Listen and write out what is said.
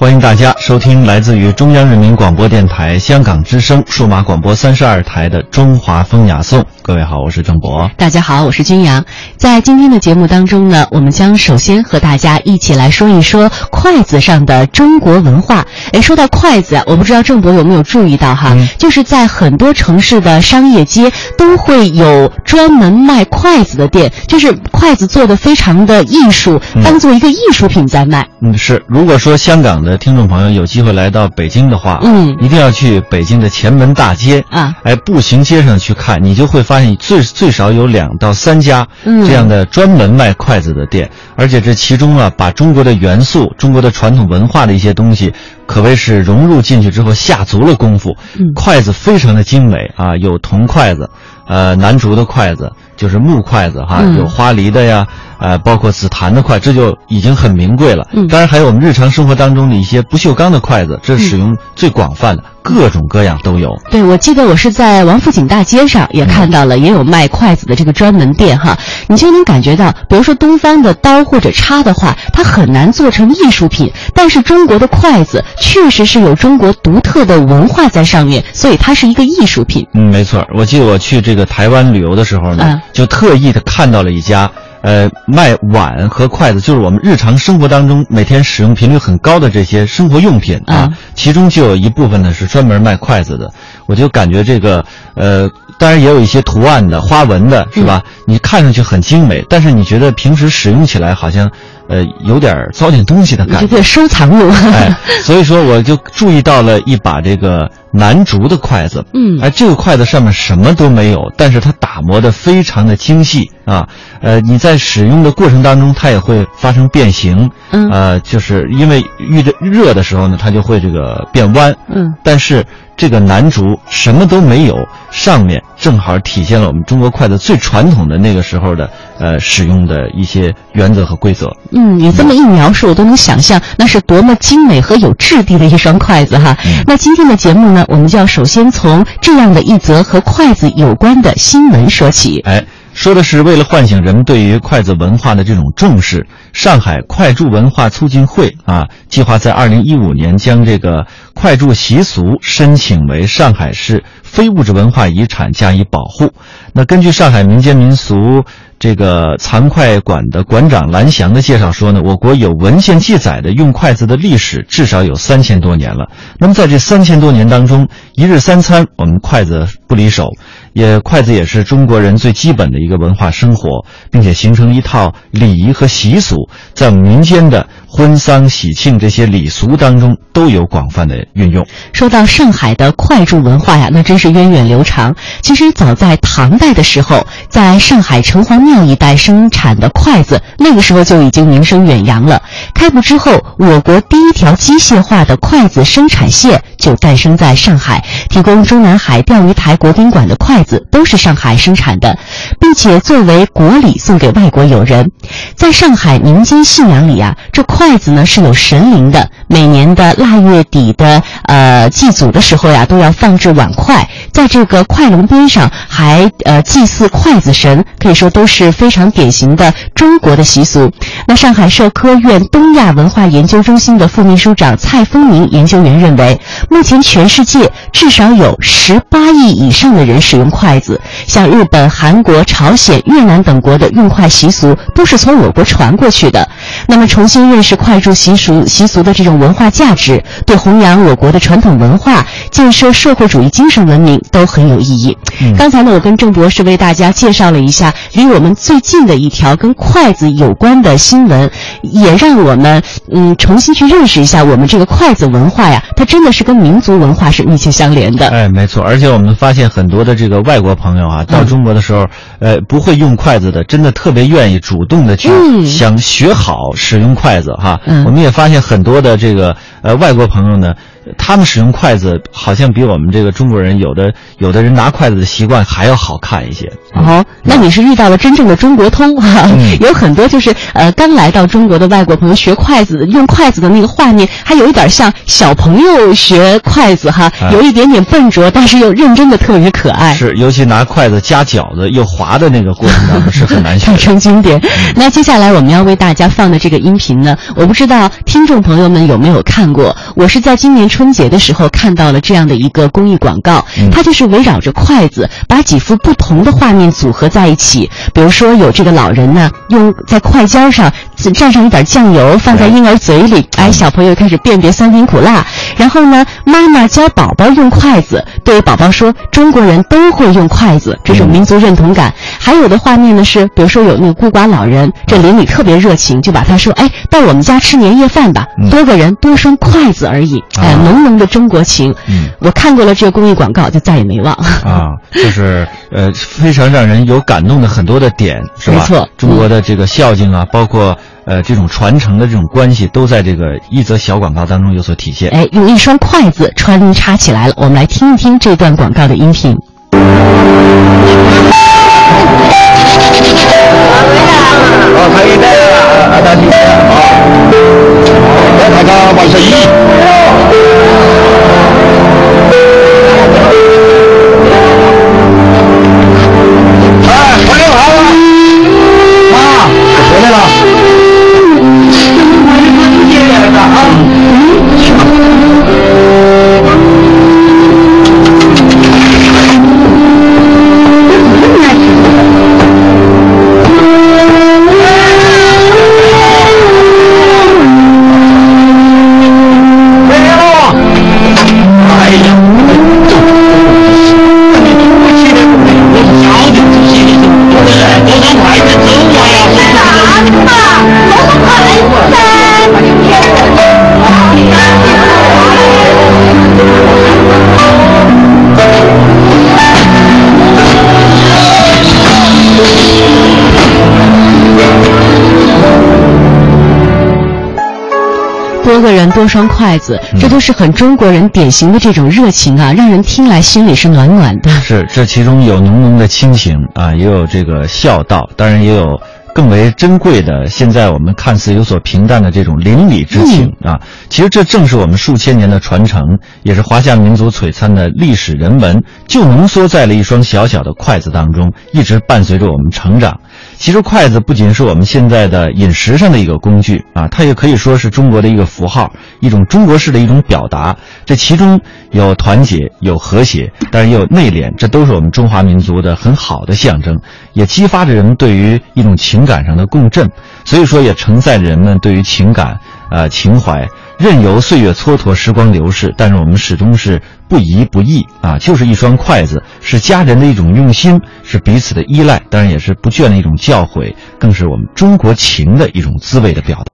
欢迎大家收听来自于中央人民广播电台香港之声数码广播三十二台的《中华风雅颂》。各位好，我是郑博。大家好，我是君阳。在今天的节目当中呢，我们将首先和大家一起来说一说筷子上的中国文化。哎，说到筷子，我不知道郑博有没有注意到哈，嗯就是在很多城市的商业街都会有专门卖筷子的店，就是筷子做的非常的艺术，当做一个艺术品在卖。嗯，是。如果说香港的听众朋友有机会来到北京的话，嗯一定要去北京的前门大街啊，哎，步行街上去看，你就会发现最最少有两到三家嗯这样的专门卖筷子的店，而且这其中啊，把中国的元素、中国的传统文化的一些东西，可谓是融入进去之后下足了功夫。嗯筷子非常的精美啊，有铜筷子，呃，南竹的筷子，就是木筷子哈，嗯有花梨的呀，呃，包括紫檀的筷，这就已经很名贵了。嗯当然还有我们日常生活当中的一些不锈钢的筷子，这是使用最广泛的，各种各样都有。对，我记得我是在王府井大街上也看到了，也有卖筷子的这个专门店哈。你就能感觉到，比如说东方的刀或者叉的话，它很难做成艺术品，但是中国的筷子确实是有中国独特的文化在上面，所以它是一个艺术品。嗯，没错。我记得我去这个台湾旅游的时候呢，嗯就特意的看到了一家，呃，卖碗和筷子，就是我们日常生活当中每天使用频率很高的这些生活用品啊，嗯其中就有一部分呢是专门卖筷子的。我就感觉这个，呃，当然也有一些图案的、花纹的，是吧？你看上去很精美，但是你觉得平时使用起来好像，呃，有点儿糟践东西的感觉。这个收藏用，哎，所以说我就注意到了一把这个南竹的筷子，嗯。哎，这个筷子上面什么都没有，但是它打磨的非常的精细啊，呃，你在使用的过程当中，它也会发生变形，嗯。呃，就是因为遇着热的时候呢，它就会这个变弯，嗯，但是这个南竹什么都没有，上面正好体现了我们中国筷子最传统的那个时候的呃使用的一些原则和规则。嗯，你这么一描述，我都能想象那是多么精美和有质地的一双筷子哈。那今天的节目呢，我们就要首先从这样的一则和筷子有关的新闻说起。哎，说的是为了唤醒人们对于筷子文化的这种重视，上海筷箸文化促进会啊，计划在二零一五年将这个筷箸习俗申请为上海市非物质文化遗产加以保护。那根据上海民间民俗这个藏筷馆的馆长蓝翔的介绍说呢，我国有文献记载的用筷子的历史至少有三千多年了。那么在这三千多年当中，一日三餐我们筷子不离手，也筷子也是中国人最基本的一个文化生活，并且形成一套礼仪和习俗，在民间的婚丧喜庆这些礼俗当中都有广泛的运用。说到上海的筷箸文化呀，那真是源远流长。其实早在唐代的时候，在上海城隍庙一带生产的筷子，那个时候就已经名声远扬了。开埠之后，我国第一条机械化的筷子生产线就诞生在上海，提供中南海钓鱼台国宾馆的筷子都是上海生产的，并且作为国礼送给外国友人。在上海民间信仰里啊，这筷筷子呢是有神灵的，每年的腊月底的呃祭祖的时候呀，都要放置碗筷，在这个筷笼边上还呃祭祀筷子神，可以说都是非常典型的中国的习俗。那上海社科院东亚文化研究中心的副秘书长蔡丰明研究员认为，目前全世界至少有十八亿以上的人使用筷子，像日本、韩国、朝鲜、越南等国的用筷习俗都是从我国传过去的。那么，重新认识筷箸习俗习俗的这种文化价值，对弘扬我国的传统文化、建设社会主义精神文明都很有意义。刚才呢，我跟郑博士为大家介绍了一下离我们最近的一条跟筷子有关的新闻，也让我们嗯重新去认识一下我们这个筷子文化呀，它真的是跟民族文化是密切相连的。哎，没错，而且我们发现很多的这个外国朋友啊，到中国的时候，呃，不会用筷子的，真的特别愿意主动的去嗯想学好使用筷子哈。嗯我们也发现很多的这个呃外国朋友呢，他们使用筷子好像比我们这个中国人有的有的人拿筷子的习惯还要好看一些。哦，那你是遇到了真正的中国通哈、嗯有很多就是呃刚来到中国的外国朋友学筷子用筷子的那个画面，还有一点像小朋友学筷子哈，啊有一点点笨拙，但是又认真的特别可爱。是，尤其拿筷子夹饺子又滑的那个过程当中是很难学太的。成经典。那接下来我们要为大家放的这个音频呢，我不知道听众朋友们有没有看过。我是在今年春节的时候看到了这样的一个公益广告，嗯它就是围绕着筷子，把几幅不同的画面组合在一起。比如说有这个老人呢，用在筷尖上蘸上一点酱油，放在婴儿嘴里，哎，小朋友开始辨别酸甜苦辣。然后呢，妈妈教宝宝用筷子，对宝宝说：“中国人都会用筷子。”这种民族认同感。还有的画面呢是，比如说有那个孤寡老人，这邻里特别热情，就把他说：“哎，到我们家吃年夜饭吧，嗯多个人多双筷子而已。”哎，啊浓浓的中国情。嗯我看过了这个公益广告，就再也没忘。啊，就是呃，非常让人有感动的很多的点，是吧？没错中国的这个孝敬啊，包括呃这种传承的这种关系，都在这个一则小广告当中有所体现。哎，用一双筷子穿插起来了。我们来听一听这段广告的音频。哦，可以的，啊，大弟，多个人多双筷子，这都是很中国人典型的这种热情啊，让人听来心里是暖暖的。是，这其中有浓浓的亲情啊，也有这个孝道，当然也有更为珍贵的，现在我们看似有所平淡的这种邻里之情啊。其实这正是我们数千年的传承，也是华夏民族璀璨的历史人文，就浓缩在了一双小小的筷子当中，一直伴随着我们成长。其实筷子不仅是我们现在的饮食上的一个工具啊，它也可以说是中国的一个符号，一种中国式的一种表达。这其中有团结，有和谐，但是也有内敛，这都是我们中华民族的很好的象征，也激发着人们对于一种情感上的共振。所以说，也承载着人们对于情感、呃情怀。任由岁月蹉跎，时光流逝，但是我们始终是不移不易啊！就是一双筷子，是家人的一种用心，是彼此的依赖，当然也是不倦的一种教诲，更是我们中国情的一种滋味的表达。